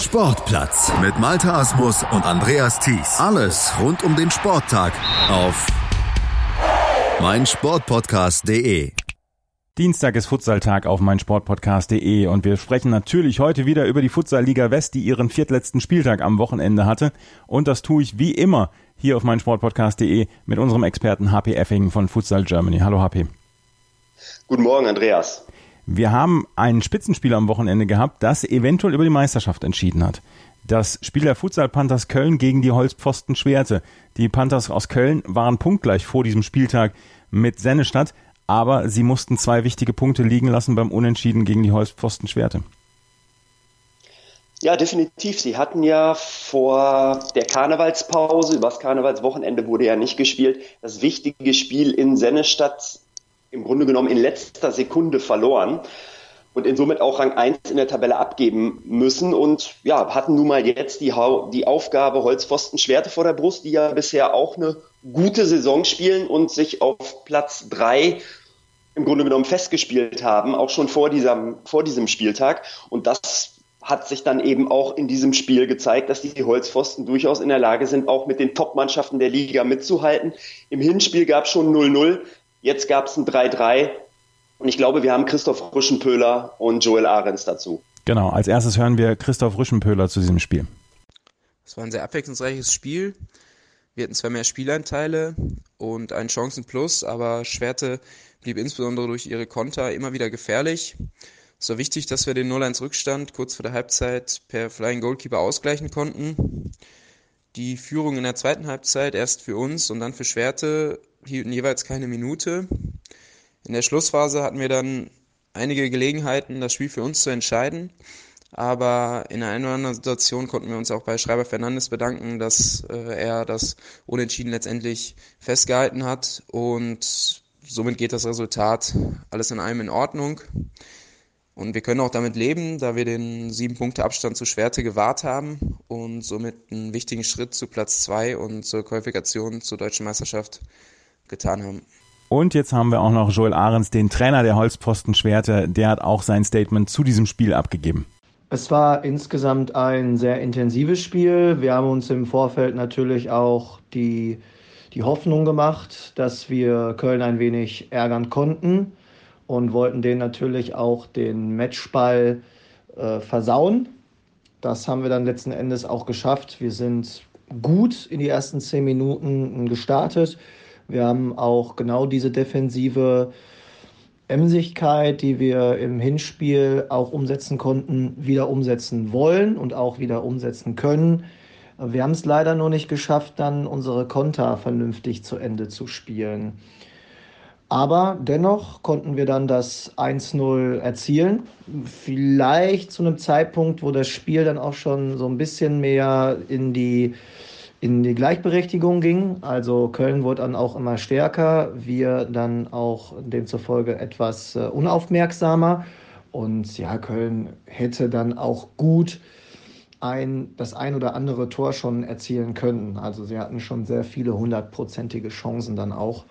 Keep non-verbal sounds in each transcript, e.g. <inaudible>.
Sportplatz mit Malta Asmus und Andreas Thies. Alles rund um den Sporttag auf meinsportpodcast.de. Dienstag ist Futsaltag auf meinsportpodcast.de und wir sprechen natürlich heute wieder über die Futsal-Liga West, die ihren viertletzten Spieltag am Wochenende hatte. Und das tue ich wie immer hier auf meinsportpodcast.de mit unserem Experten HP Effing von Futsal Germany. Hallo HP. Guten Morgen, Andreas. Wir haben ein Spitzenspiel am Wochenende gehabt, das eventuell über die Meisterschaft entschieden hat. Das Spiel der Futsal Panthers Köln gegen die Holzpfosten Schwerte. Die Panthers aus Köln waren punktgleich vor diesem Spieltag mit Sennestadt, aber sie mussten zwei wichtige Punkte liegen lassen beim Unentschieden gegen die Holzpfosten Schwerte. Ja, definitiv. Sie hatten ja vor der Karnevalspause, übers Karnevalswochenende wurde ja nicht gespielt, das wichtige Spiel in Sennestadt im Grunde genommen in letzter Sekunde verloren und in somit auch Rang 1 in der Tabelle abgeben müssen und ja, hatten nun mal jetzt die, die Aufgabe Holzpfosten Schwerte vor der Brust, die ja bisher auch eine gute Saison spielen und sich auf Platz 3 im Grunde genommen festgespielt haben, auch schon vor, diesem, vor diesem Spieltag. Und das hat sich dann eben auch in diesem Spiel gezeigt, dass die Holzpfosten durchaus in der Lage sind, auch mit den Top-Mannschaften der Liga mitzuhalten. Im Hinspiel gab es schon 0-0. Jetzt gab es ein 3-3 und ich glaube, wir haben Christoph Rüschenpöhler und Joel Ahrens dazu. Genau, als erstes hören wir Christoph Rüschenpöhler zu diesem Spiel. Es war ein sehr abwechslungsreiches Spiel. Wir hatten zwar mehr Spieleinteile und einen Chancenplus, aber Schwerte blieb insbesondere durch ihre Konter immer wieder gefährlich. Es war wichtig, dass wir den 0-1 Rückstand kurz vor der Halbzeit per Flying Goalkeeper ausgleichen konnten. Die Führung in der zweiten Halbzeit erst für uns und dann für Schwerte hielten jeweils keine Minute. In der Schlussphase hatten wir dann einige Gelegenheiten, das Spiel für uns zu entscheiden. Aber in einer oder anderen Situation konnten wir uns auch bei Schreiber Fernandes bedanken, dass äh, er das Unentschieden letztendlich festgehalten hat. Und somit geht das Resultat alles in allem in Ordnung. Und wir können auch damit leben, da wir den sieben Punkte Abstand zu Schwerte gewahrt haben und somit einen wichtigen Schritt zu Platz zwei und zur Qualifikation zur deutschen Meisterschaft getan haben. Und jetzt haben wir auch noch Joel Ahrens, den Trainer der Holzposten Schwerte. Der hat auch sein Statement zu diesem Spiel abgegeben. Es war insgesamt ein sehr intensives Spiel. Wir haben uns im Vorfeld natürlich auch die, die Hoffnung gemacht, dass wir Köln ein wenig ärgern konnten und wollten denen natürlich auch den Matchball äh, versauen. Das haben wir dann letzten Endes auch geschafft. Wir sind gut in die ersten zehn Minuten gestartet. Wir haben auch genau diese defensive Emsigkeit, die wir im Hinspiel auch umsetzen konnten, wieder umsetzen wollen und auch wieder umsetzen können. Wir haben es leider nur nicht geschafft, dann unsere Konter vernünftig zu Ende zu spielen. Aber dennoch konnten wir dann das 1-0 erzielen. Vielleicht zu einem Zeitpunkt, wo das Spiel dann auch schon so ein bisschen mehr in die in die Gleichberechtigung ging. Also Köln wurde dann auch immer stärker, wir dann auch demzufolge etwas äh, unaufmerksamer. Und ja, Köln hätte dann auch gut ein, das ein oder andere Tor schon erzielen können. Also sie hatten schon sehr viele hundertprozentige Chancen dann auch,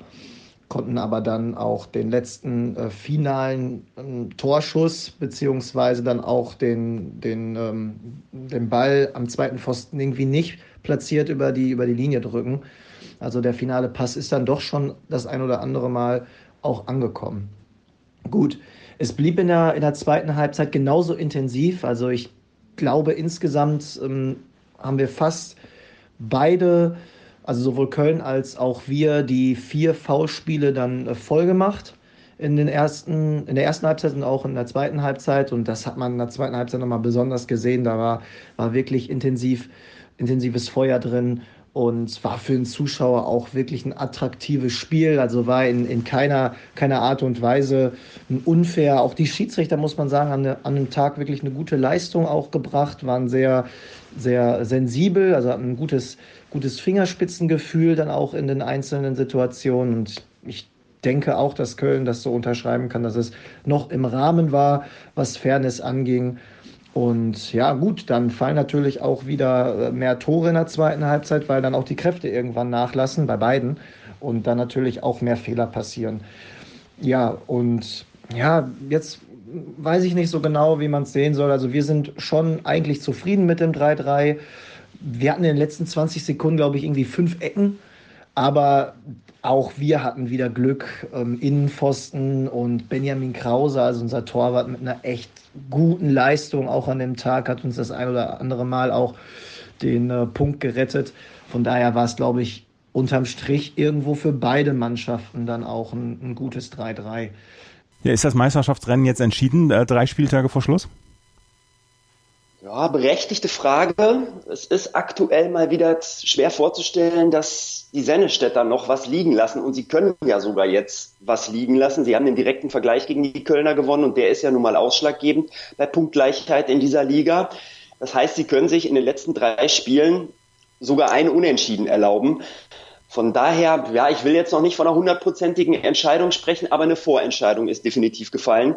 konnten aber dann auch den letzten äh, finalen äh, Torschuss beziehungsweise dann auch den, den, ähm, den Ball am zweiten Pfosten irgendwie nicht platziert über die, über die Linie drücken. Also der finale Pass ist dann doch schon das ein oder andere Mal auch angekommen. Gut, es blieb in der, in der zweiten Halbzeit genauso intensiv. Also ich glaube, insgesamt ähm, haben wir fast beide, also sowohl Köln als auch wir, die vier Foulspiele dann äh, voll gemacht in, den ersten, in der ersten Halbzeit und auch in der zweiten Halbzeit. Und das hat man in der zweiten Halbzeit nochmal besonders gesehen. Da war, war wirklich intensiv intensives Feuer drin und war für den Zuschauer auch wirklich ein attraktives Spiel. Also war in, in keiner, keiner Art und Weise unfair. Auch die Schiedsrichter, muss man sagen, haben an einem Tag wirklich eine gute Leistung auch gebracht, waren sehr, sehr sensibel, also hatten ein gutes, gutes Fingerspitzengefühl dann auch in den einzelnen Situationen. Und ich denke auch, dass Köln das so unterschreiben kann, dass es noch im Rahmen war, was Fairness anging. Und ja, gut, dann fallen natürlich auch wieder äh, mehr Tore in der zweiten Halbzeit, weil dann auch die Kräfte irgendwann nachlassen bei beiden und dann natürlich auch mehr Fehler passieren. Ja, und ja, jetzt weiß ich nicht so genau, wie man es sehen soll. Also wir sind schon eigentlich zufrieden mit dem 3-3. Wir hatten in den letzten 20 Sekunden, glaube ich, irgendwie fünf Ecken. Aber auch wir hatten wieder Glück. Ähm, Innenpfosten und Benjamin Krause, also unser Torwart mit einer echt guten Leistung, auch an dem Tag, hat uns das ein oder andere Mal auch den äh, Punkt gerettet. Von daher war es, glaube ich, unterm Strich irgendwo für beide Mannschaften dann auch ein, ein gutes 3-3. Ja, ist das Meisterschaftsrennen jetzt entschieden, äh, drei Spieltage vor Schluss? Ja, berechtigte Frage. Es ist aktuell mal wieder schwer vorzustellen, dass die Sennestädter noch was liegen lassen. Und sie können ja sogar jetzt was liegen lassen. Sie haben den direkten Vergleich gegen die Kölner gewonnen und der ist ja nun mal ausschlaggebend bei Punktgleichheit in dieser Liga. Das heißt, sie können sich in den letzten drei Spielen sogar ein Unentschieden erlauben. Von daher, ja, ich will jetzt noch nicht von einer hundertprozentigen Entscheidung sprechen, aber eine Vorentscheidung ist definitiv gefallen.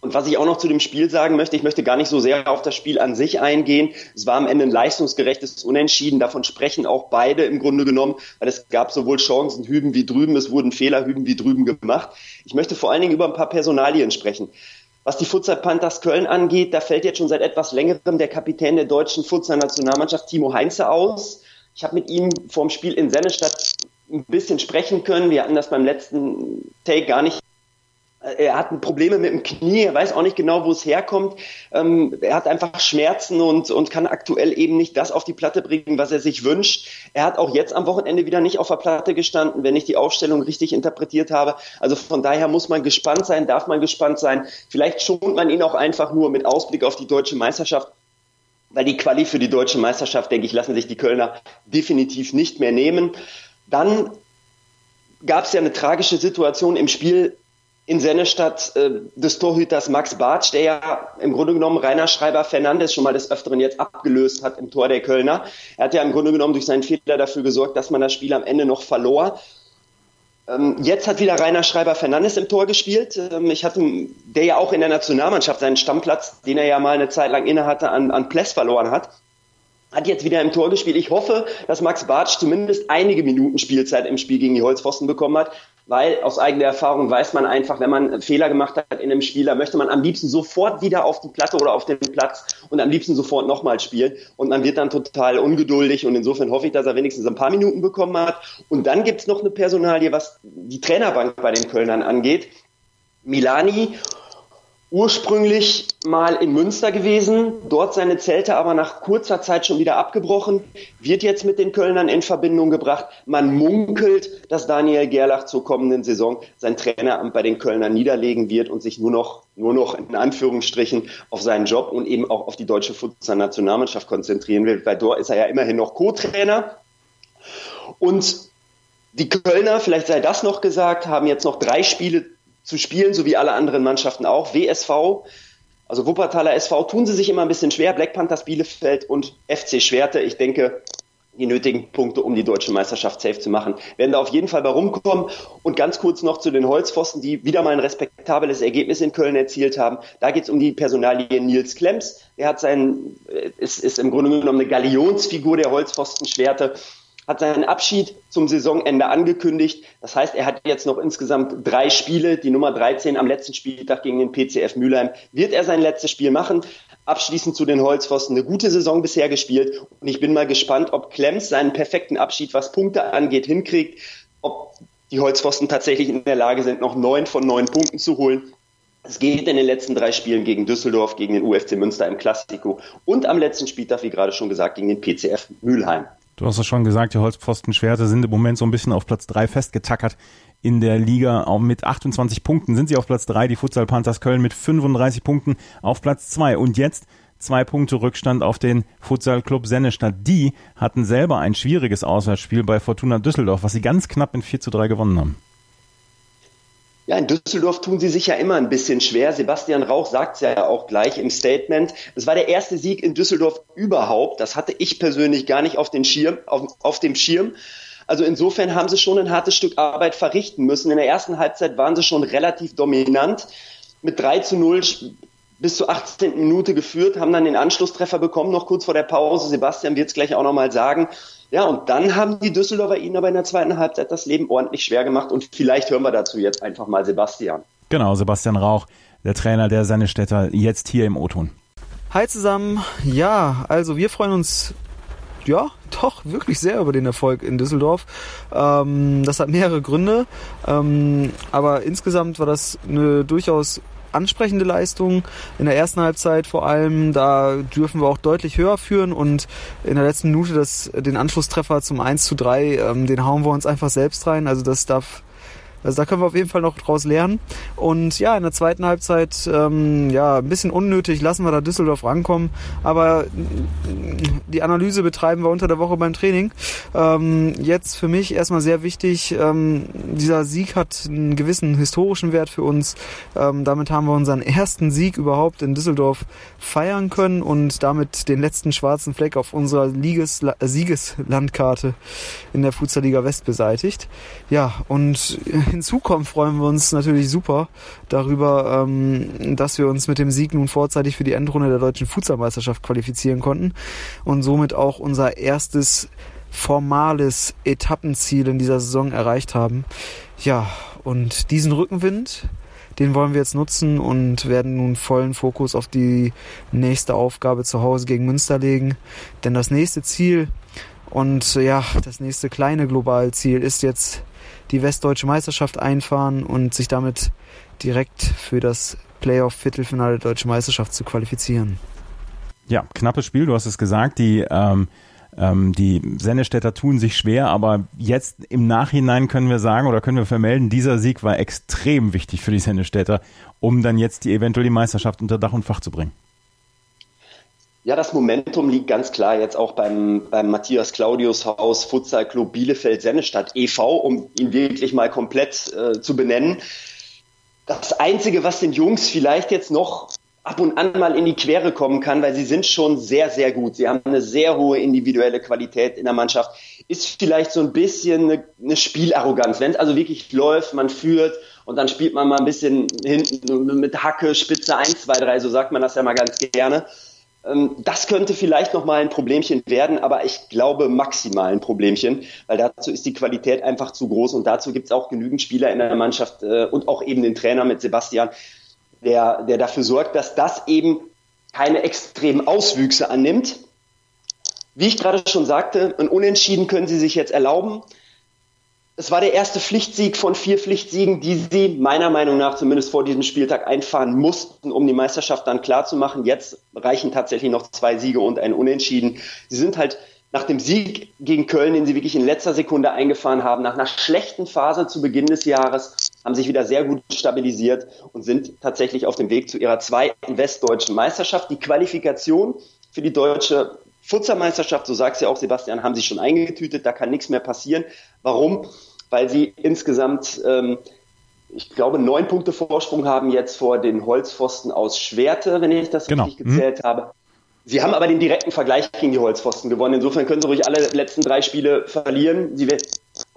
Und was ich auch noch zu dem Spiel sagen möchte, ich möchte gar nicht so sehr auf das Spiel an sich eingehen. Es war am Ende ein leistungsgerechtes Unentschieden. Davon sprechen auch beide im Grunde genommen, weil es gab sowohl Chancen hüben wie drüben, es wurden Fehler hüben wie drüben gemacht. Ich möchte vor allen Dingen über ein paar Personalien sprechen. Was die Futsal Panthers Köln angeht, da fällt jetzt schon seit etwas längerem der Kapitän der deutschen Futsal-Nationalmannschaft Timo Heinze aus. Ich habe mit ihm vorm Spiel in Sennestadt ein bisschen sprechen können. Wir hatten das beim letzten Take gar nicht. Er hat Probleme mit dem Knie, er weiß auch nicht genau, wo es herkommt. Ähm, er hat einfach Schmerzen und, und kann aktuell eben nicht das auf die Platte bringen, was er sich wünscht. Er hat auch jetzt am Wochenende wieder nicht auf der Platte gestanden, wenn ich die Aufstellung richtig interpretiert habe. Also von daher muss man gespannt sein, darf man gespannt sein. Vielleicht schont man ihn auch einfach nur mit Ausblick auf die deutsche Meisterschaft weil die Quali für die deutsche Meisterschaft, denke ich, lassen sich die Kölner definitiv nicht mehr nehmen. Dann gab es ja eine tragische Situation im Spiel in Sennestadt äh, des Torhüters Max Bartsch, der ja im Grunde genommen Rainer Schreiber Fernandes schon mal des Öfteren jetzt abgelöst hat im Tor der Kölner. Er hat ja im Grunde genommen durch seinen Fehler dafür gesorgt, dass man das Spiel am Ende noch verlor. Ähm, jetzt hat wieder Rainer Schreiber Fernandes im Tor gespielt. Ähm, ich hatte, der ja auch in der Nationalmannschaft seinen Stammplatz, den er ja mal eine Zeit lang innehatte, an, an Pless verloren hat. Hat jetzt wieder im Tor gespielt. Ich hoffe, dass Max Bartsch zumindest einige Minuten Spielzeit im Spiel gegen die Holzpfosten bekommen hat weil aus eigener Erfahrung weiß man einfach, wenn man Fehler gemacht hat in einem Spieler, möchte man am liebsten sofort wieder auf die Platte oder auf den Platz und am liebsten sofort nochmal spielen. Und man wird dann total ungeduldig und insofern hoffe ich, dass er wenigstens ein paar Minuten bekommen hat. Und dann gibt's noch eine Personalie, was die Trainerbank bei den Kölnern angeht. Milani ursprünglich mal in Münster gewesen, dort seine Zelte aber nach kurzer Zeit schon wieder abgebrochen, wird jetzt mit den Kölnern in Verbindung gebracht. Man munkelt, dass Daniel Gerlach zur kommenden Saison sein Traineramt bei den Kölnern niederlegen wird und sich nur noch, nur noch in Anführungsstrichen auf seinen Job und eben auch auf die deutsche Futsal-Nationalmannschaft konzentrieren will, weil dort ist er ja immerhin noch Co-Trainer. Und die Kölner, vielleicht sei das noch gesagt, haben jetzt noch drei Spiele zu spielen, so wie alle anderen Mannschaften auch. WSV, also Wuppertaler SV, tun sie sich immer ein bisschen schwer. Black Panthers Bielefeld und FC Schwerte. Ich denke, die nötigen Punkte, um die deutsche Meisterschaft safe zu machen, werden da auf jeden Fall bei rumkommen. Und ganz kurz noch zu den Holzpfosten, die wieder mal ein respektables Ergebnis in Köln erzielt haben. Da geht es um die Personalie Nils Klemms. Er hat seinen, äh, ist, ist im Grunde genommen eine Galionsfigur der Holzpfosten-Schwerte hat seinen Abschied zum Saisonende angekündigt. Das heißt, er hat jetzt noch insgesamt drei Spiele. Die Nummer 13 am letzten Spieltag gegen den PCF Mülheim wird er sein letztes Spiel machen. Abschließend zu den Holzpfosten. Eine gute Saison bisher gespielt. Und ich bin mal gespannt, ob Klemms seinen perfekten Abschied, was Punkte angeht, hinkriegt. Ob die Holzpfosten tatsächlich in der Lage sind, noch neun von neun Punkten zu holen. Es geht in den letzten drei Spielen gegen Düsseldorf, gegen den UFC Münster im Klassiko und am letzten Spieltag, wie gerade schon gesagt, gegen den PCF Mülheim. Du hast es schon gesagt, die Holzpfosten-Schwerte sind im Moment so ein bisschen auf Platz drei festgetackert in der Liga. Auch mit 28 Punkten sind sie auf Platz drei. Die Futsal Panthers Köln mit 35 Punkten auf Platz zwei. Und jetzt zwei Punkte Rückstand auf den Futsal Club Sennestadt. Die hatten selber ein schwieriges Auswärtsspiel bei Fortuna Düsseldorf, was sie ganz knapp in 4 zu 3 gewonnen haben. Ja, in Düsseldorf tun sie sich ja immer ein bisschen schwer. Sebastian Rauch sagt es ja auch gleich im Statement. Es war der erste Sieg in Düsseldorf überhaupt. Das hatte ich persönlich gar nicht auf, den Schirm, auf, auf dem Schirm. Also insofern haben sie schon ein hartes Stück Arbeit verrichten müssen. In der ersten Halbzeit waren sie schon relativ dominant. Mit 3 zu 0 bis zur 18. Minute geführt, haben dann den Anschlusstreffer bekommen, noch kurz vor der Pause. Sebastian wird es gleich auch nochmal sagen. Ja, und dann haben die Düsseldorfer ihnen aber in der zweiten Halbzeit das Leben ordentlich schwer gemacht und vielleicht hören wir dazu jetzt einfach mal Sebastian. Genau, Sebastian Rauch der Trainer der Sennestädter, jetzt hier im O-Ton. Hi zusammen. Ja, also wir freuen uns ja, doch, wirklich sehr über den Erfolg in Düsseldorf. Ähm, das hat mehrere Gründe, ähm, aber insgesamt war das eine durchaus ansprechende Leistung. In der ersten Halbzeit vor allem, da dürfen wir auch deutlich höher führen und in der letzten Minute das, den Anschlusstreffer zum 1 zu 3, ähm, den hauen wir uns einfach selbst rein. Also das darf also da können wir auf jeden Fall noch draus lernen. Und ja, in der zweiten Halbzeit, ähm, ja, ein bisschen unnötig, lassen wir da Düsseldorf rankommen. Aber die Analyse betreiben wir unter der Woche beim Training. Ähm, jetzt für mich erstmal sehr wichtig, ähm, dieser Sieg hat einen gewissen historischen Wert für uns. Ähm, damit haben wir unseren ersten Sieg überhaupt in Düsseldorf feiern können und damit den letzten schwarzen Fleck auf unserer Lieges Siegeslandkarte in der Fußballliga West beseitigt. Ja, und hinzukommt, freuen wir uns natürlich super darüber, ähm, dass wir uns mit dem Sieg nun vorzeitig für die Endrunde der deutschen Futsalmeisterschaft qualifizieren konnten und somit auch unser erstes formales Etappenziel in dieser Saison erreicht haben. Ja, und diesen Rückenwind, den wollen wir jetzt nutzen und werden nun vollen Fokus auf die nächste Aufgabe zu Hause gegen Münster legen. Denn das nächste Ziel und ja, das nächste kleine Globalziel ist jetzt die Westdeutsche Meisterschaft einfahren und sich damit direkt für das Playoff-Viertelfinale der Deutschen Meisterschaft zu qualifizieren. Ja, knappes Spiel, du hast es gesagt. Die, ähm, ähm, die Sennestädter tun sich schwer, aber jetzt im Nachhinein können wir sagen oder können wir vermelden, dieser Sieg war extrem wichtig für die Sennestädter, um dann jetzt die eventuell die Meisterschaft unter Dach und Fach zu bringen. Ja, das Momentum liegt ganz klar jetzt auch beim, beim Matthias Claudius Haus Futsal Club Bielefeld Sennestadt e.V., um ihn wirklich mal komplett äh, zu benennen. Das Einzige, was den Jungs vielleicht jetzt noch ab und an mal in die Quere kommen kann, weil sie sind schon sehr, sehr gut. Sie haben eine sehr hohe individuelle Qualität in der Mannschaft. Ist vielleicht so ein bisschen eine, eine Spielarroganz. Wenn es also wirklich läuft, man führt und dann spielt man mal ein bisschen hinten mit Hacke, Spitze 1, 2, 3, so sagt man das ja mal ganz gerne. Ähm, das könnte vielleicht nochmal ein Problemchen werden, aber ich glaube maximal ein Problemchen, weil dazu ist die Qualität einfach zu groß und dazu gibt es auch genügend Spieler in der Mannschaft äh, und auch eben den Trainer mit Sebastian, der, der dafür sorgt, dass das eben keine extremen Auswüchse annimmt. Wie ich gerade schon sagte, ein Unentschieden können sie sich jetzt erlauben. Es war der erste Pflichtsieg von vier Pflichtsiegen, die sie meiner Meinung nach zumindest vor diesem Spieltag einfahren mussten, um die Meisterschaft dann klar zu machen. Jetzt reichen tatsächlich noch zwei Siege und ein Unentschieden. Sie sind halt nach dem Sieg gegen Köln, den sie wirklich in letzter Sekunde eingefahren haben, nach einer schlechten Phase zu Beginn des Jahres, haben sich wieder sehr gut stabilisiert und sind tatsächlich auf dem Weg zu ihrer zweiten westdeutschen Meisterschaft. Die Qualifikation für die deutsche Futsalmeisterschaft, so sagt ja auch Sebastian, haben sie schon eingetütet, da kann nichts mehr passieren. Warum? Weil sie insgesamt, ähm, ich glaube, neun Punkte Vorsprung haben jetzt vor den Holzpfosten aus Schwerte, wenn ich das genau. richtig gezählt mhm. habe. Sie haben aber den direkten Vergleich gegen die Holzpfosten gewonnen. Insofern können sie ruhig alle letzten drei Spiele verlieren. Sie,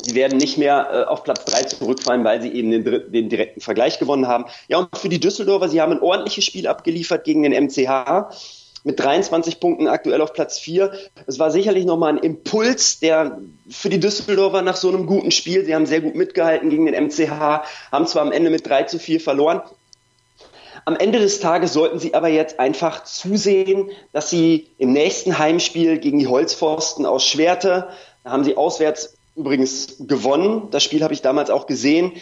sie werden nicht mehr äh, auf Platz drei zurückfallen, weil sie eben den, den, direkten Vergleich gewonnen haben. Ja, und für die Düsseldorfer, sie haben ein ordentliches Spiel abgeliefert gegen den MCH mit 23 Punkten aktuell auf Platz 4. Es war sicherlich nochmal ein Impuls, der für die Düsseldorfer nach so einem guten Spiel, sie haben sehr gut mitgehalten gegen den MCH, haben zwar am Ende mit 3 zu 4 verloren. Am Ende des Tages sollten sie aber jetzt einfach zusehen, dass sie im nächsten Heimspiel gegen die Holzpfosten aus Schwerte, da haben sie auswärts übrigens gewonnen, das Spiel habe ich damals auch gesehen,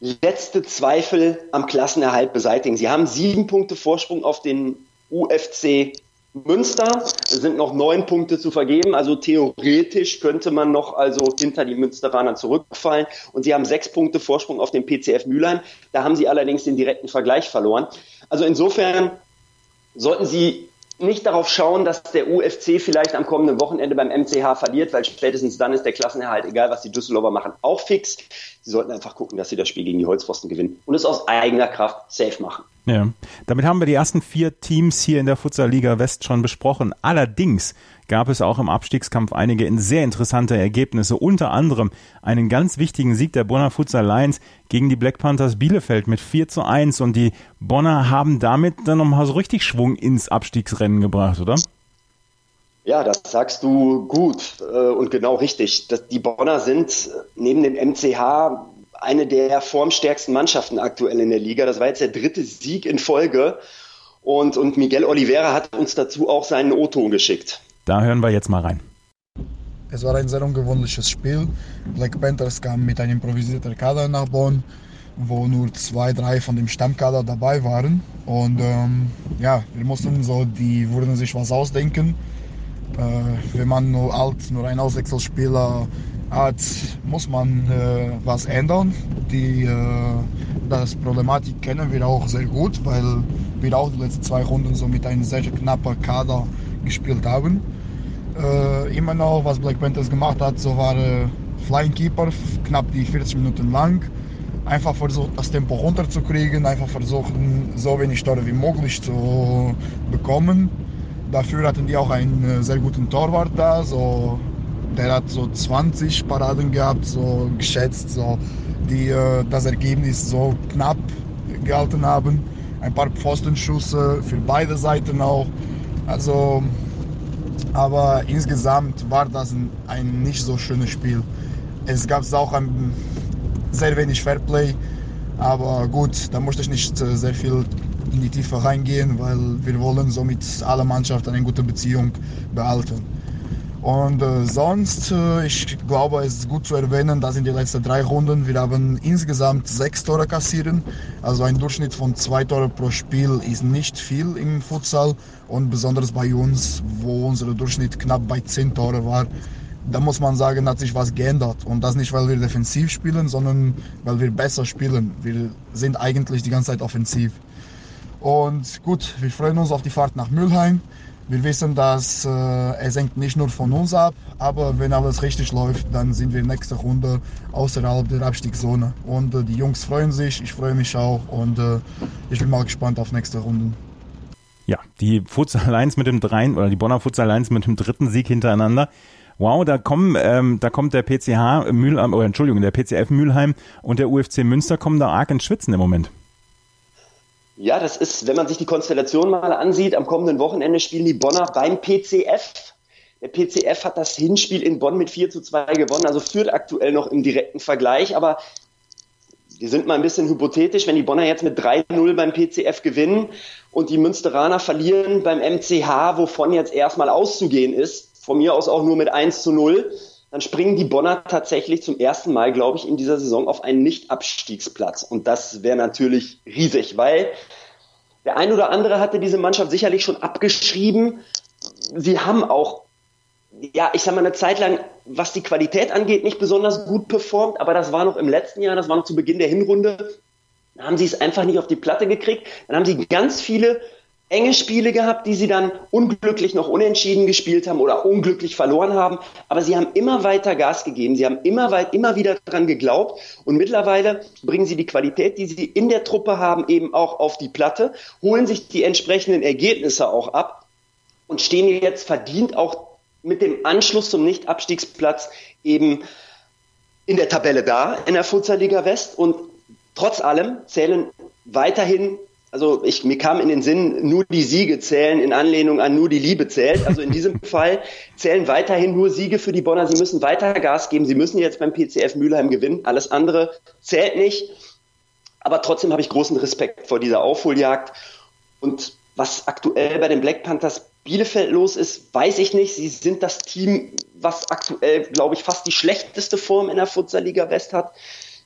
letzte Zweifel am Klassenerhalt beseitigen. Sie haben sieben Punkte Vorsprung auf den UFC Münster. Es sind noch neun Punkte zu vergeben. Also theoretisch könnte man noch also hinter die Münsteraner zurückfallen. Und sie haben sechs Punkte Vorsprung auf den PCF Mülheim. Da haben sie allerdings den direkten Vergleich verloren. Also insofern sollten sie nicht darauf schauen, dass der UFC vielleicht am kommenden Wochenende beim MCH verliert, weil spätestens dann ist der Klassenerhalt, egal was die Düsseldorfer machen, auch fix. Sie sollten einfach gucken, dass sie das Spiel gegen die Holzpfosten gewinnen und es aus eigener Kraft safe machen. Ja, damit haben wir die ersten vier Teams hier in der Futsal Liga West schon besprochen. Allerdings gab es auch im Abstiegskampf einige sehr interessante Ergebnisse, unter anderem einen ganz wichtigen Sieg der Bonner Futsal Lions gegen die Black Panthers Bielefeld mit 4 zu 1 und die Bonner haben damit dann nochmal so richtig Schwung ins Abstiegsrennen gebracht, oder? Ja, das sagst du gut äh, und genau richtig. Die Bonner sind neben dem MCH eine der formstärksten Mannschaften aktuell in der Liga. Das war jetzt der dritte Sieg in Folge. Und, und Miguel Oliveira hat uns dazu auch seinen O-Ton geschickt. Da hören wir jetzt mal rein. Es war ein sehr ungewöhnliches Spiel. Black Panthers kam mit einem improvisierten Kader nach Bonn, wo nur zwei, drei von dem Stammkader dabei waren. Und ähm, ja, wir mussten so, die würden sich was ausdenken. Äh, wenn man nur alt, nur ein Auswechselspieler hat, muss man äh, was ändern. Die äh, das Problematik kennen wir auch sehr gut, weil wir auch die letzten zwei Runden so mit einem sehr knappen Kader gespielt haben. Äh, immer noch, was Black Panthers gemacht hat, so war äh, Flying Keeper, knapp die 40 Minuten lang. Einfach versucht, das Tempo runterzukriegen, einfach versuchen, so wenig Tore wie möglich zu bekommen. Dafür hatten die auch einen äh, sehr guten Torwart da, so der hat so 20 Paraden gehabt, so geschätzt, so, die äh, das Ergebnis so knapp gehalten haben. Ein paar Pfostenschüsse für beide Seiten auch. Also, aber insgesamt war das ein, nicht so schönes Spiel. Es gab auch ein, sehr wenig Fairplay, aber gut, da musste ich nicht äh, sehr viel in die Tiefe reingehen, weil wir wollen so mit aller Mannschaft eine gute Beziehung behalten. Und äh, sonst, äh, ich glaube, es ist gut zu erwähnen, dass in den letzten drei Runden wir haben insgesamt sechs Tore kassieren. Also ein Durchschnitt von zwei Tore pro Spiel ist nicht viel im Futsal und besonders bei uns, wo unser Durchschnitt knapp bei zehn Tore war. Da muss man sagen, hat sich was geändert. Und das nicht, weil wir defensiv spielen, sondern weil wir besser spielen. Wir sind eigentlich die ganze Zeit offensiv. Und gut, wir freuen uns auf die Fahrt nach Mülheim. Wir wissen, dass äh, es hängt nicht nur von uns ab, aber wenn alles richtig läuft, dann sind wir nächste Runde außerhalb der Abstiegszone. Und äh, die Jungs freuen sich, ich freue mich auch und äh, ich bin mal gespannt auf nächste Runde. Ja, die Futsal Lions mit dem dreien oder die Bonner Futsal Lions mit dem dritten Sieg hintereinander. Wow, da kommen, ähm, da kommt der PCH Mülheim, oder Entschuldigung, der PCF Mülheim und der UFC Münster kommen da arg ins Schwitzen im Moment. Ja, das ist, wenn man sich die Konstellation mal ansieht, am kommenden Wochenende spielen die Bonner beim PCF. Der PCF hat das Hinspiel in Bonn mit 4 zu 2 gewonnen, also führt aktuell noch im direkten Vergleich, aber wir sind mal ein bisschen hypothetisch, wenn die Bonner jetzt mit 3-0 beim PCF gewinnen und die Münsteraner verlieren beim MCH, wovon jetzt erstmal auszugehen ist, von mir aus auch nur mit 1 zu 0, dann springen die Bonner tatsächlich zum ersten Mal, glaube ich, in dieser Saison auf einen Nicht-Abstiegsplatz. Und das wäre natürlich riesig, weil der ein oder andere hatte diese Mannschaft sicherlich schon abgeschrieben. Sie haben auch, ja, ich sag mal, eine Zeit lang, was die Qualität angeht, nicht besonders gut performt, aber das war noch im letzten Jahr, das war noch zu Beginn der Hinrunde. Da haben sie es einfach nicht auf die Platte gekriegt. Dann haben sie ganz viele enge Spiele gehabt, die sie dann unglücklich noch unentschieden gespielt haben oder unglücklich verloren haben. Aber sie haben immer weiter Gas gegeben. Sie haben immer weit, immer wieder dran geglaubt. Und mittlerweile bringen sie die Qualität, die sie in der Truppe haben, eben auch auf die Platte, holen sich die entsprechenden Ergebnisse auch ab und stehen jetzt verdient auch mit dem Anschluss zum Nicht-Abstiegsplatz eben in der Tabelle da in der Futsalliga West. Und trotz allem zählen weiterhin also ich, mir kam in den Sinn, nur die Siege zählen in Anlehnung an nur die Liebe zählt. Also in diesem <laughs> Fall zählen weiterhin nur Siege für die Bonner. Sie müssen weiter Gas geben. Sie müssen jetzt beim PCF Mülheim gewinnen. Alles andere zählt nicht. Aber trotzdem habe ich großen Respekt vor dieser Aufholjagd. Und was aktuell bei den Black Panthers Bielefeld los ist, weiß ich nicht. Sie sind das Team, was aktuell, glaube ich, fast die schlechteste Form in der Futsalliga West hat.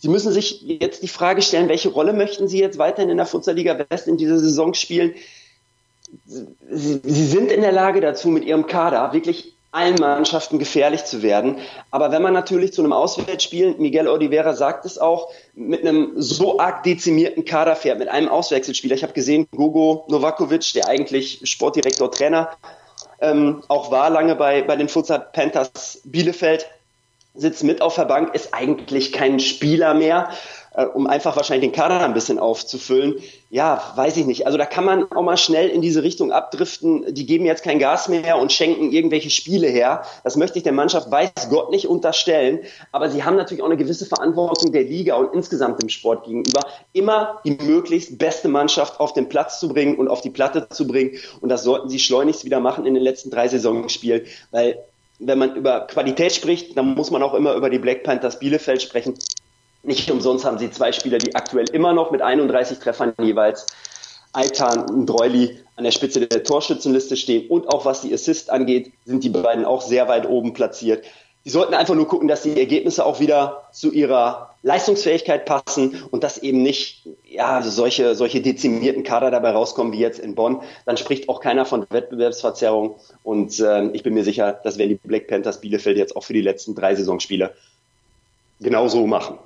Sie müssen sich jetzt die Frage stellen, welche Rolle möchten Sie jetzt weiterhin in der Futsalliga West in dieser Saison spielen? Sie, Sie sind in der Lage dazu, mit Ihrem Kader wirklich allen Mannschaften gefährlich zu werden. Aber wenn man natürlich zu einem Auswärtsspiel, Miguel Oliveira sagt es auch, mit einem so arg dezimierten Kader fährt, mit einem Auswechselspieler. Ich habe gesehen, Gogo Novakovic, der eigentlich Sportdirektor, Trainer ähm, auch war lange bei, bei den Futsal Panthers Bielefeld, sitzt mit auf der Bank, ist eigentlich kein Spieler mehr, äh, um einfach wahrscheinlich den Kader ein bisschen aufzufüllen. Ja, weiß ich nicht. Also da kann man auch mal schnell in diese Richtung abdriften. Die geben jetzt kein Gas mehr und schenken irgendwelche Spiele her. Das möchte ich der Mannschaft, weiß Gott, nicht unterstellen. Aber sie haben natürlich auch eine gewisse Verantwortung der Liga und insgesamt dem Sport gegenüber, immer die möglichst beste Mannschaft auf den Platz zu bringen und auf die Platte zu bringen. Und das sollten sie schleunigst wieder machen in den letzten drei Saisonspielen, weil wenn man über Qualität spricht, dann muss man auch immer über die Black Panthers Bielefeld sprechen. Nicht umsonst haben sie zwei Spieler, die aktuell immer noch mit 31 Treffern jeweils Aitan und Dreuli an der Spitze der Torschützenliste stehen. Und auch was die Assist angeht, sind die beiden auch sehr weit oben platziert. Die sollten einfach nur gucken, dass die Ergebnisse auch wieder zu ihrer Leistungsfähigkeit passen und dass eben nicht ja, solche, solche dezimierten Kader dabei rauskommen wie jetzt in Bonn. Dann spricht auch keiner von Wettbewerbsverzerrung. Und äh, ich bin mir sicher, das werden die Black Panthers Bielefeld jetzt auch für die letzten drei Saisonspiele genauso machen.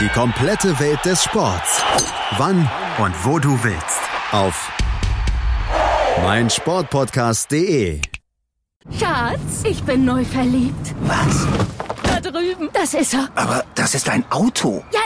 Die komplette Welt des Sports. Wann und wo du willst. Auf meinsportpodcast.de. Schatz, ich bin neu verliebt. Was? Drüben. Das ist er. Aber das ist ein Auto. Ja,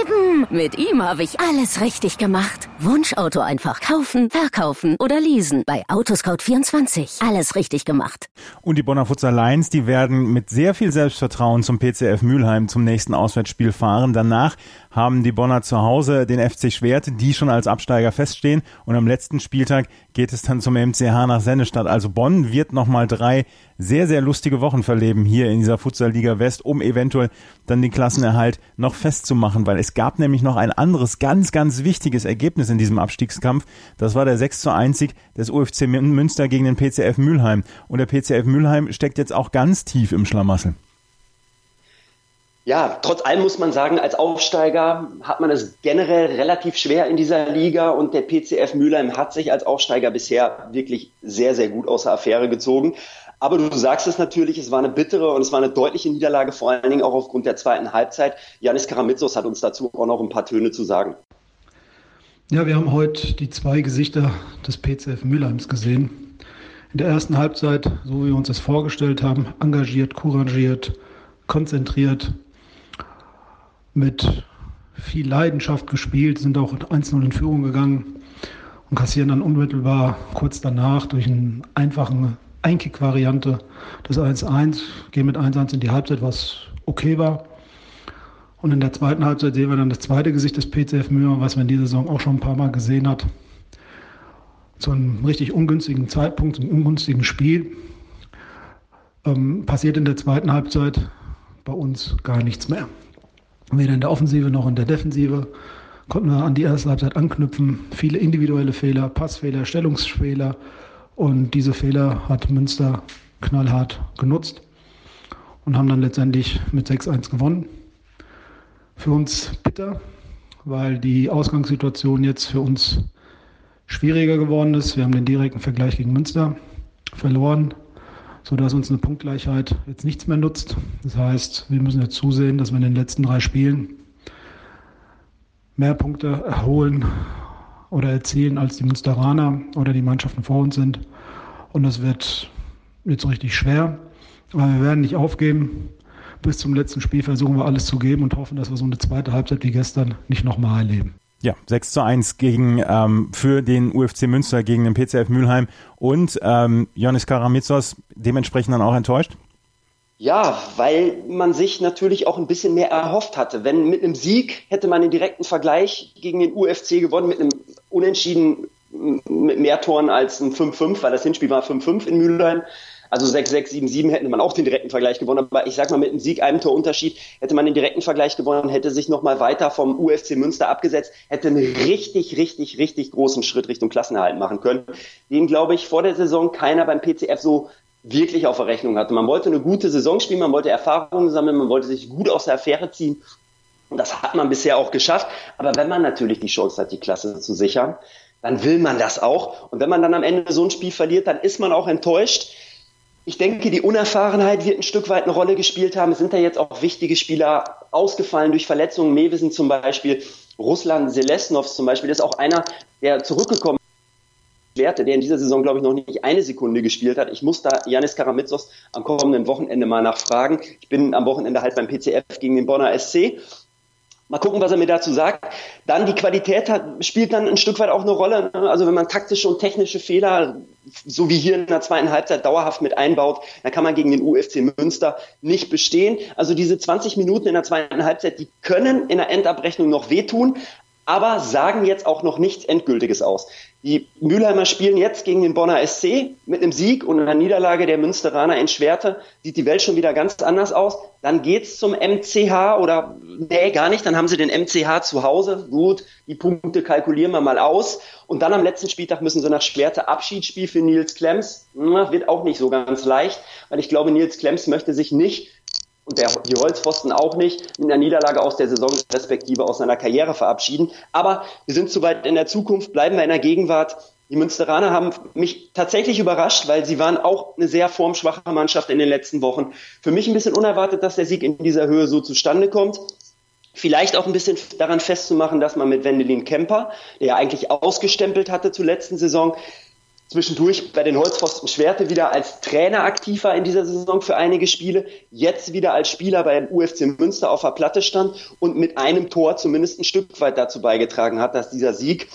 eben. Mit ihm habe ich alles richtig gemacht. Wunschauto einfach kaufen, verkaufen oder leasen. Bei Autoscout24. Alles richtig gemacht. Und die Bonner Futsal Lions, die werden mit sehr viel Selbstvertrauen zum PCF Mülheim zum nächsten Auswärtsspiel fahren. Danach haben die Bonner zu Hause den FC Schwerte, die schon als Absteiger feststehen. Und am letzten Spieltag geht es dann zum MCH nach Sennestadt. Also Bonn wird nochmal drei sehr, sehr lustige Wochen verleben hier in dieser Futsal-Liga West, um eventuell dann den Klassenerhalt noch festzumachen, weil es gab nämlich noch ein anderes ganz, ganz wichtiges Ergebnis in diesem Abstiegskampf. Das war der 6 zu 1 Sieg des UFC Münster gegen den PCF Mülheim. Und der PCF Mülheim steckt jetzt auch ganz tief im Schlamassel. Ja, trotz allem muss man sagen, als Aufsteiger hat man es generell relativ schwer in dieser Liga und der PCF Mülheim hat sich als Aufsteiger bisher wirklich sehr, sehr gut aus der Affäre gezogen. Aber du sagst es natürlich, es war eine bittere und es war eine deutliche Niederlage, vor allen Dingen auch aufgrund der zweiten Halbzeit. Janis Karamitsos hat uns dazu auch noch ein paar Töne zu sagen. Ja, wir haben heute die zwei Gesichter des PCF Mülheims gesehen. In der ersten Halbzeit, so wie wir uns das vorgestellt haben, engagiert, couragiert, konzentriert, mit viel Leidenschaft gespielt, sind auch 1-0 in Führung gegangen und kassieren dann unmittelbar kurz danach durch eine einfache Einkick-Variante das 1-1, gehen mit 1-1 in die Halbzeit, was okay war. Und in der zweiten Halbzeit sehen wir dann das zweite Gesicht des PCF Mühe, was man in dieser Saison auch schon ein paar Mal gesehen hat. Zu einem richtig ungünstigen Zeitpunkt, einem ungünstigen Spiel. Ähm, passiert in der zweiten Halbzeit bei uns gar nichts mehr. Weder in der Offensive noch in der Defensive konnten wir an die erste Halbzeit anknüpfen. Viele individuelle Fehler, Passfehler, Stellungsfehler. Und diese Fehler hat Münster knallhart genutzt und haben dann letztendlich mit 6-1 gewonnen. Für uns bitter, weil die Ausgangssituation jetzt für uns schwieriger geworden ist. Wir haben den direkten Vergleich gegen Münster verloren sodass uns eine Punktgleichheit jetzt nichts mehr nutzt. Das heißt, wir müssen jetzt zusehen, dass wir in den letzten drei Spielen mehr Punkte erholen oder erzielen, als die Münsteraner oder die Mannschaften vor uns sind. Und das wird jetzt richtig schwer. Aber wir werden nicht aufgeben. Bis zum letzten Spiel versuchen wir alles zu geben und hoffen, dass wir so eine zweite Halbzeit wie gestern nicht nochmal erleben. Ja, 6 zu 1 gegen, ähm, für den UFC Münster gegen den PCF Mülheim und ähm, Jonis Karamitsos dementsprechend dann auch enttäuscht? Ja, weil man sich natürlich auch ein bisschen mehr erhofft hatte. Wenn mit einem Sieg hätte man den direkten Vergleich gegen den UFC gewonnen, mit einem Unentschieden mit mehr Toren als ein 5-5, weil das Hinspiel war 5-5 in Mülheim. Also 6-6, 7-7 hätte man auch den direkten Vergleich gewonnen. Aber ich sag mal, mit einem Sieg, einem Torunterschied, hätte man den direkten Vergleich gewonnen, hätte sich nochmal weiter vom UFC Münster abgesetzt, hätte einen richtig, richtig, richtig großen Schritt Richtung Klassenerhalt machen können. Den, glaube ich, vor der Saison keiner beim PCF so wirklich auf der Rechnung hatte. Man wollte eine gute Saison spielen, man wollte Erfahrungen sammeln, man wollte sich gut aus der Affäre ziehen. Und das hat man bisher auch geschafft. Aber wenn man natürlich die Chance hat, die Klasse zu sichern, dann will man das auch. Und wenn man dann am Ende so ein Spiel verliert, dann ist man auch enttäuscht. Ich denke, die Unerfahrenheit wird ein Stück weit eine Rolle gespielt haben. Es sind da jetzt auch wichtige Spieler ausgefallen durch Verletzungen. Mewisen zum Beispiel, Russland Selesnov zum Beispiel, ist auch einer, der zurückgekommen ist. Der in dieser Saison, glaube ich, noch nicht eine Sekunde gespielt hat. Ich muss da Janis Karamitsos am kommenden Wochenende mal nachfragen. Ich bin am Wochenende halt beim PCF gegen den Bonner SC Mal gucken, was er mir dazu sagt. Dann die Qualität hat, spielt dann ein Stück weit auch eine Rolle. Also wenn man taktische und technische Fehler, so wie hier in der zweiten Halbzeit, dauerhaft mit einbaut, dann kann man gegen den UFC Münster nicht bestehen. Also diese 20 Minuten in der zweiten Halbzeit, die können in der Endabrechnung noch wehtun, aber sagen jetzt auch noch nichts Endgültiges aus. Die Mülheimer spielen jetzt gegen den Bonner SC mit einem Sieg und einer Niederlage der Münsteraner in Schwerte. Sieht die Welt schon wieder ganz anders aus. Dann geht's zum MCH oder nee, gar nicht. Dann haben sie den MCH zu Hause. Gut, die Punkte kalkulieren wir mal aus. Und dann am letzten Spieltag müssen sie nach Schwerte Abschiedsspiel für Nils Klemms. Wird auch nicht so ganz leicht, weil ich glaube, Nils Klemms möchte sich nicht und der, die Holzpfosten auch nicht in der Niederlage aus der Saison respektive aus seiner Karriere verabschieden. Aber wir sind zu weit in der Zukunft, bleiben wir in der Gegenwart. Die Münsteraner haben mich tatsächlich überrascht, weil sie waren auch eine sehr formschwache Mannschaft in den letzten Wochen. Für mich ein bisschen unerwartet, dass der Sieg in dieser Höhe so zustande kommt. Vielleicht auch ein bisschen daran festzumachen, dass man mit Wendelin Kemper, der ja eigentlich ausgestempelt hatte zur letzten Saison, zwischendurch bei den Holzpfosten Schwerte wieder als Trainer aktiv war in dieser Saison für einige Spiele, jetzt wieder als Spieler beim UFC Münster auf der Platte stand und mit einem Tor zumindest ein Stück weit dazu beigetragen hat, dass dieser Sieg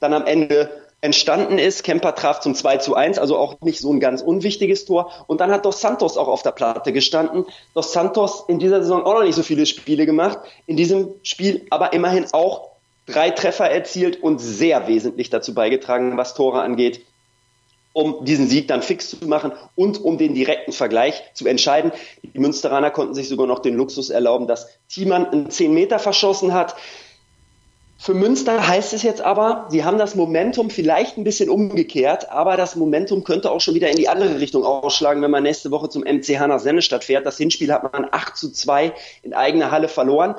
dann am Ende entstanden ist. Kemper traf zum 2 zu 1, also auch nicht so ein ganz unwichtiges Tor. Und dann hat Dos Santos auch auf der Platte gestanden. Dos Santos in dieser Saison auch noch nicht so viele Spiele gemacht. In diesem Spiel aber immerhin auch drei Treffer erzielt und sehr wesentlich dazu beigetragen, was Tore angeht um diesen Sieg dann fix zu machen und um den direkten Vergleich zu entscheiden. Die Münsteraner konnten sich sogar noch den Luxus erlauben, dass Thiemann einen 10 Meter verschossen hat. Für Münster heißt es jetzt aber, sie haben das Momentum vielleicht ein bisschen umgekehrt, aber das Momentum könnte auch schon wieder in die andere Richtung ausschlagen, wenn man nächste Woche zum MCH nach Sennestadt fährt. Das Hinspiel hat man 8 zu 2 in eigener Halle verloren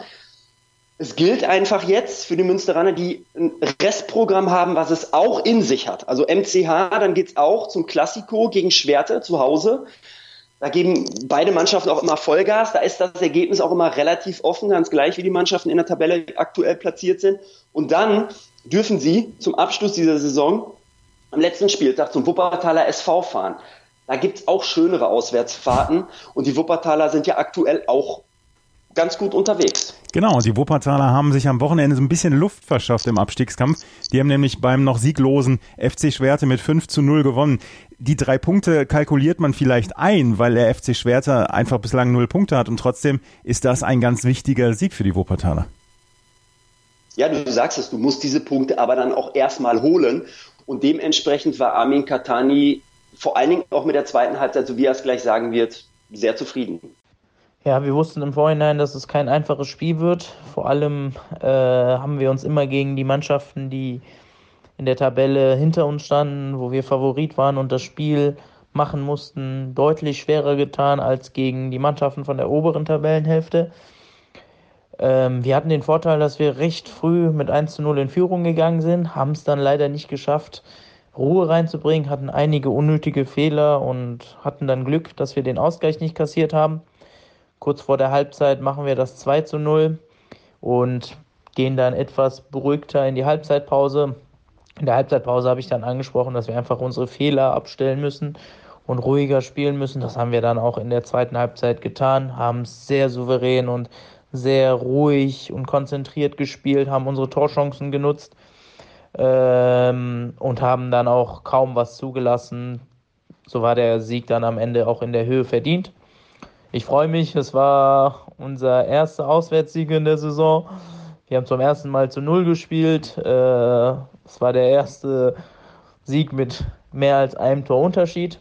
es gilt einfach jetzt für die Münsteraner, die ein Restprogramm haben, was es auch in sich hat. Also MCH, dann geht's auch zum Klassiko gegen Schwerte zu Hause. Da geben beide Mannschaften auch immer Vollgas. Da ist das Ergebnis auch immer relativ offen, ganz gleich wie die Mannschaften in der Tabelle aktuell platziert sind. Und dann dürfen sie zum Abschluss dieser Saison am letzten Spieltag zum Wuppertaler SV fahren. Da gibt's auch schönere Auswärtsfahrten und die Wuppertaler sind ja aktuell auch ganz gut unterwegs. Genau, die Wuppertaler haben sich am Wochenende so ein bisschen Luft verschafft im Abstiegskampf. Die haben nämlich beim noch sieglosen FC Schwerte mit 5 zu 0 gewonnen. Die drei Punkte kalkuliert man vielleicht ein, weil der FC Schwerte einfach bislang null Punkte hat und trotzdem ist das ein ganz wichtiger Sieg für die Wuppertaler. Ja, du sagst es, du musst diese Punkte aber dann auch erstmal holen und dementsprechend war Armin Katani vor allen Dingen auch mit der zweiten Halbzeit, so wie er es gleich sagen wird, sehr zufrieden. Ja, wir wussten im Vorhinein, dass es kein einfaches Spiel wird. Vor allem äh, haben wir uns immer gegen die Mannschaften, die in der Tabelle hinter uns standen, wo wir Favorit waren und das Spiel machen mussten, deutlich schwerer getan als gegen die Mannschaften von der oberen Tabellenhälfte. Ähm, wir hatten den Vorteil, dass wir recht früh mit 1 zu 0 in Führung gegangen sind, haben es dann leider nicht geschafft, Ruhe reinzubringen, hatten einige unnötige Fehler und hatten dann Glück, dass wir den Ausgleich nicht kassiert haben. Kurz vor der Halbzeit machen wir das 2 zu 0 und gehen dann etwas beruhigter in die Halbzeitpause. In der Halbzeitpause habe ich dann angesprochen, dass wir einfach unsere Fehler abstellen müssen und ruhiger spielen müssen. Das haben wir dann auch in der zweiten Halbzeit getan, haben sehr souverän und sehr ruhig und konzentriert gespielt, haben unsere Torchancen genutzt ähm, und haben dann auch kaum was zugelassen. So war der Sieg dann am Ende auch in der Höhe verdient. Ich freue mich, es war unser erster Auswärtssieg in der Saison. Wir haben zum ersten Mal zu Null gespielt. Äh, es war der erste Sieg mit mehr als einem Torunterschied.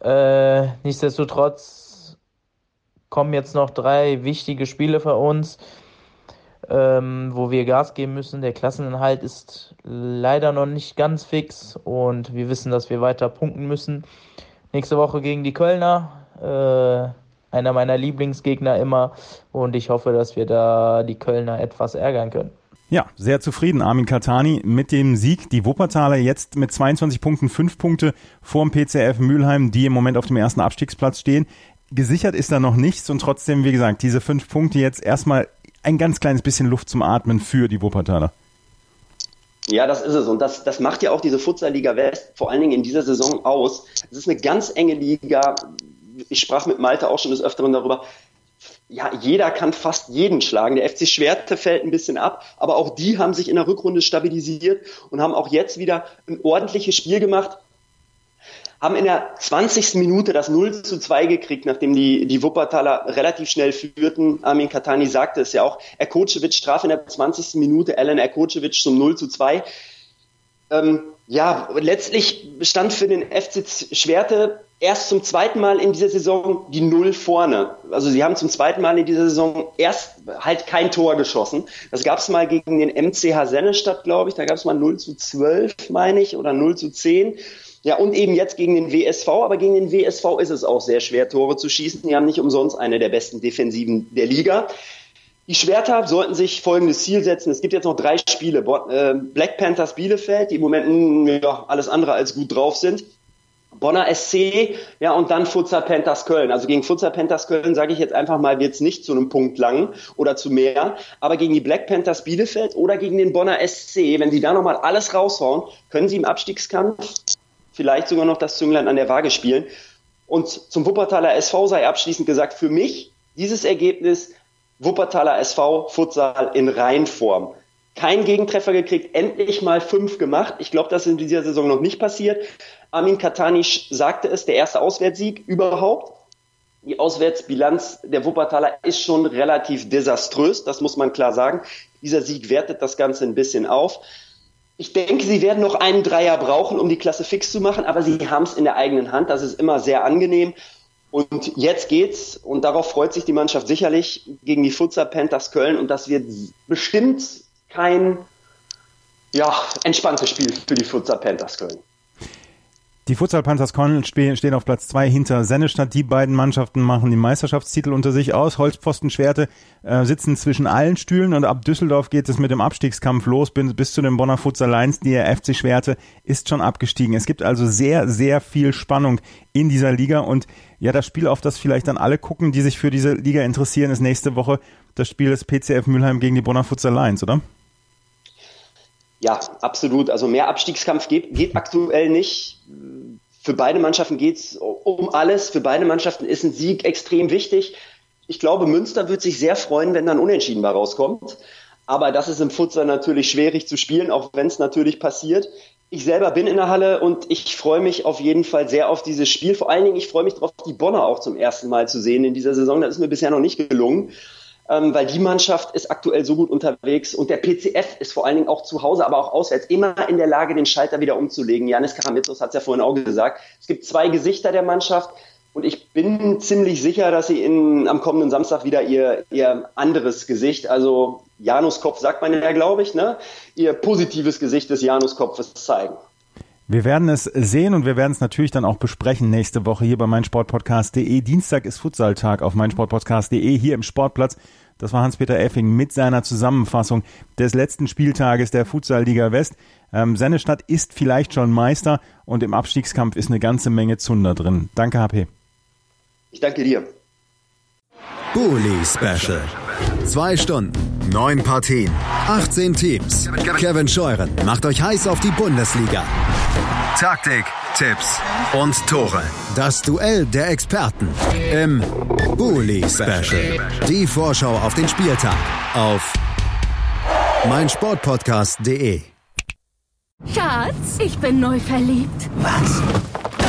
Äh, nichtsdestotrotz kommen jetzt noch drei wichtige Spiele für uns, ähm, wo wir Gas geben müssen. Der Klasseninhalt ist leider noch nicht ganz fix und wir wissen, dass wir weiter punkten müssen. Nächste Woche gegen die Kölner. Einer meiner Lieblingsgegner immer und ich hoffe, dass wir da die Kölner etwas ärgern können. Ja, sehr zufrieden, Armin Katani, mit dem Sieg. Die Wuppertaler jetzt mit 22 Punkten, 5 Punkte vor dem PCF Mülheim, die im Moment auf dem ersten Abstiegsplatz stehen. Gesichert ist da noch nichts und trotzdem, wie gesagt, diese fünf Punkte jetzt erstmal ein ganz kleines bisschen Luft zum Atmen für die Wuppertaler. Ja, das ist es. Und das, das macht ja auch diese Futsal-Liga West vor allen Dingen in dieser Saison aus. Es ist eine ganz enge Liga ich sprach mit Malte auch schon des Öfteren darüber, ja, jeder kann fast jeden schlagen. Der FC Schwerte fällt ein bisschen ab, aber auch die haben sich in der Rückrunde stabilisiert und haben auch jetzt wieder ein ordentliches Spiel gemacht. Haben in der 20. Minute das 0 zu 2 gekriegt, nachdem die, die Wuppertaler relativ schnell führten. Armin Katani sagte es ja auch. Erkocevic traf in der 20. Minute Alan Erkocevic zum 0 zu 2 Ähm, ja, letztlich stand für den FC Schwerte erst zum zweiten Mal in dieser Saison die Null vorne. Also sie haben zum zweiten Mal in dieser Saison erst halt kein Tor geschossen. Das gab es mal gegen den MCH Sennestadt, glaube ich. Da gab es mal 0 zu 12, meine ich, oder 0 zu 10. Ja, und eben jetzt gegen den WSV. Aber gegen den WSV ist es auch sehr schwer, Tore zu schießen. Die haben nicht umsonst eine der besten Defensiven der Liga. Die Schwerter sollten sich folgendes Ziel setzen. Es gibt jetzt noch drei Spiele. Äh, Black Panthers Bielefeld, die im Moment hm, ja, alles andere als gut drauf sind. Bonner SC, ja, und dann Futsal Panthers Köln. Also gegen Futsal Panthers Köln sage ich jetzt einfach mal, wird es nicht zu einem Punkt lang oder zu mehr. Aber gegen die Black Panthers Bielefeld oder gegen den Bonner SC, wenn sie da nochmal alles raushauen, können sie im Abstiegskampf vielleicht sogar noch das Zünglein an der Waage spielen. Und zum Wuppertaler SV sei abschließend gesagt, für mich dieses Ergebnis Wuppertaler SV Futsal in Reinform. Kein Gegentreffer gekriegt, endlich mal fünf gemacht. Ich glaube, das ist in dieser Saison noch nicht passiert. Amin Katanisch sagte es, der erste Auswärtssieg überhaupt. Die Auswärtsbilanz der Wuppertaler ist schon relativ desaströs, das muss man klar sagen. Dieser Sieg wertet das Ganze ein bisschen auf. Ich denke, sie werden noch einen Dreier brauchen, um die Klasse fix zu machen, aber sie haben es in der eigenen Hand. Das ist immer sehr angenehm. Und jetzt geht's, und darauf freut sich die Mannschaft sicherlich, gegen die Futsal Panthers Köln. Und das wird bestimmt kein ja, entspanntes Spiel für die Futsal Panthers Köln. Die Futsal Panthers Köln stehen auf Platz zwei hinter Sennestadt. Die beiden Mannschaften machen die Meisterschaftstitel unter sich aus. Holzpfosten Schwerte äh, sitzen zwischen allen Stühlen und ab Düsseldorf geht es mit dem Abstiegskampf los bis, bis zu den Bonner Futsal Lions. Die FC Schwerte ist schon abgestiegen. Es gibt also sehr, sehr viel Spannung in dieser Liga und ja, das Spiel, auf das vielleicht dann alle gucken, die sich für diese Liga interessieren, ist nächste Woche das Spiel des PCF Mülheim gegen die Bonner Futsal Lions, oder? Ja, absolut. Also mehr Abstiegskampf geht, geht aktuell nicht. Für beide Mannschaften geht es um alles. Für beide Mannschaften ist ein Sieg extrem wichtig. Ich glaube, Münster wird sich sehr freuen, wenn dann unentschieden mal rauskommt. Aber das ist im Futsal natürlich schwierig zu spielen, auch wenn es natürlich passiert. Ich selber bin in der Halle und ich freue mich auf jeden Fall sehr auf dieses Spiel. Vor allen Dingen, ich freue mich darauf, die Bonner auch zum ersten Mal zu sehen in dieser Saison. Das ist mir bisher noch nicht gelungen ähm, weil die Mannschaft ist aktuell so gut unterwegs und der PCF ist vor allen Dingen auch zu Hause, aber auch auswärts immer in der Lage, den Schalter wieder umzulegen. Janis Karamitsos hat es ja vorhin auch gesagt. Es gibt zwei Gesichter der Mannschaft und ich bin ziemlich sicher, dass sie in, am kommenden Samstag wieder ihr, ihr anderes Gesicht, also Januskopf sagt man ja, glaube ich, ne? ihr positives Gesicht des Januskopfes zeigen. Wir werden es sehen und wir werden es natürlich dann auch besprechen nächste Woche hier bei meinsportpodcast.de. Dienstag ist Futsaltag auf meinsportpodcast.de hier im Sportplatz. Das war Hans-Peter Effing mit seiner Zusammenfassung des letzten Spieltages der Futsalliga West. Ähm, Sennestadt ist vielleicht schon Meister und im Abstiegskampf ist eine ganze Menge Zunder drin. Danke, HP. Ich danke dir. Bully Special. Zwei Stunden, neun Partien, 18 Teams. Kevin Scheuren macht euch heiß auf die Bundesliga. Taktik, Tipps und Tore. Das Duell der Experten im Bully Special. Die Vorschau auf den Spieltag auf meinsportpodcast.de. Schatz, ich bin neu verliebt. Was?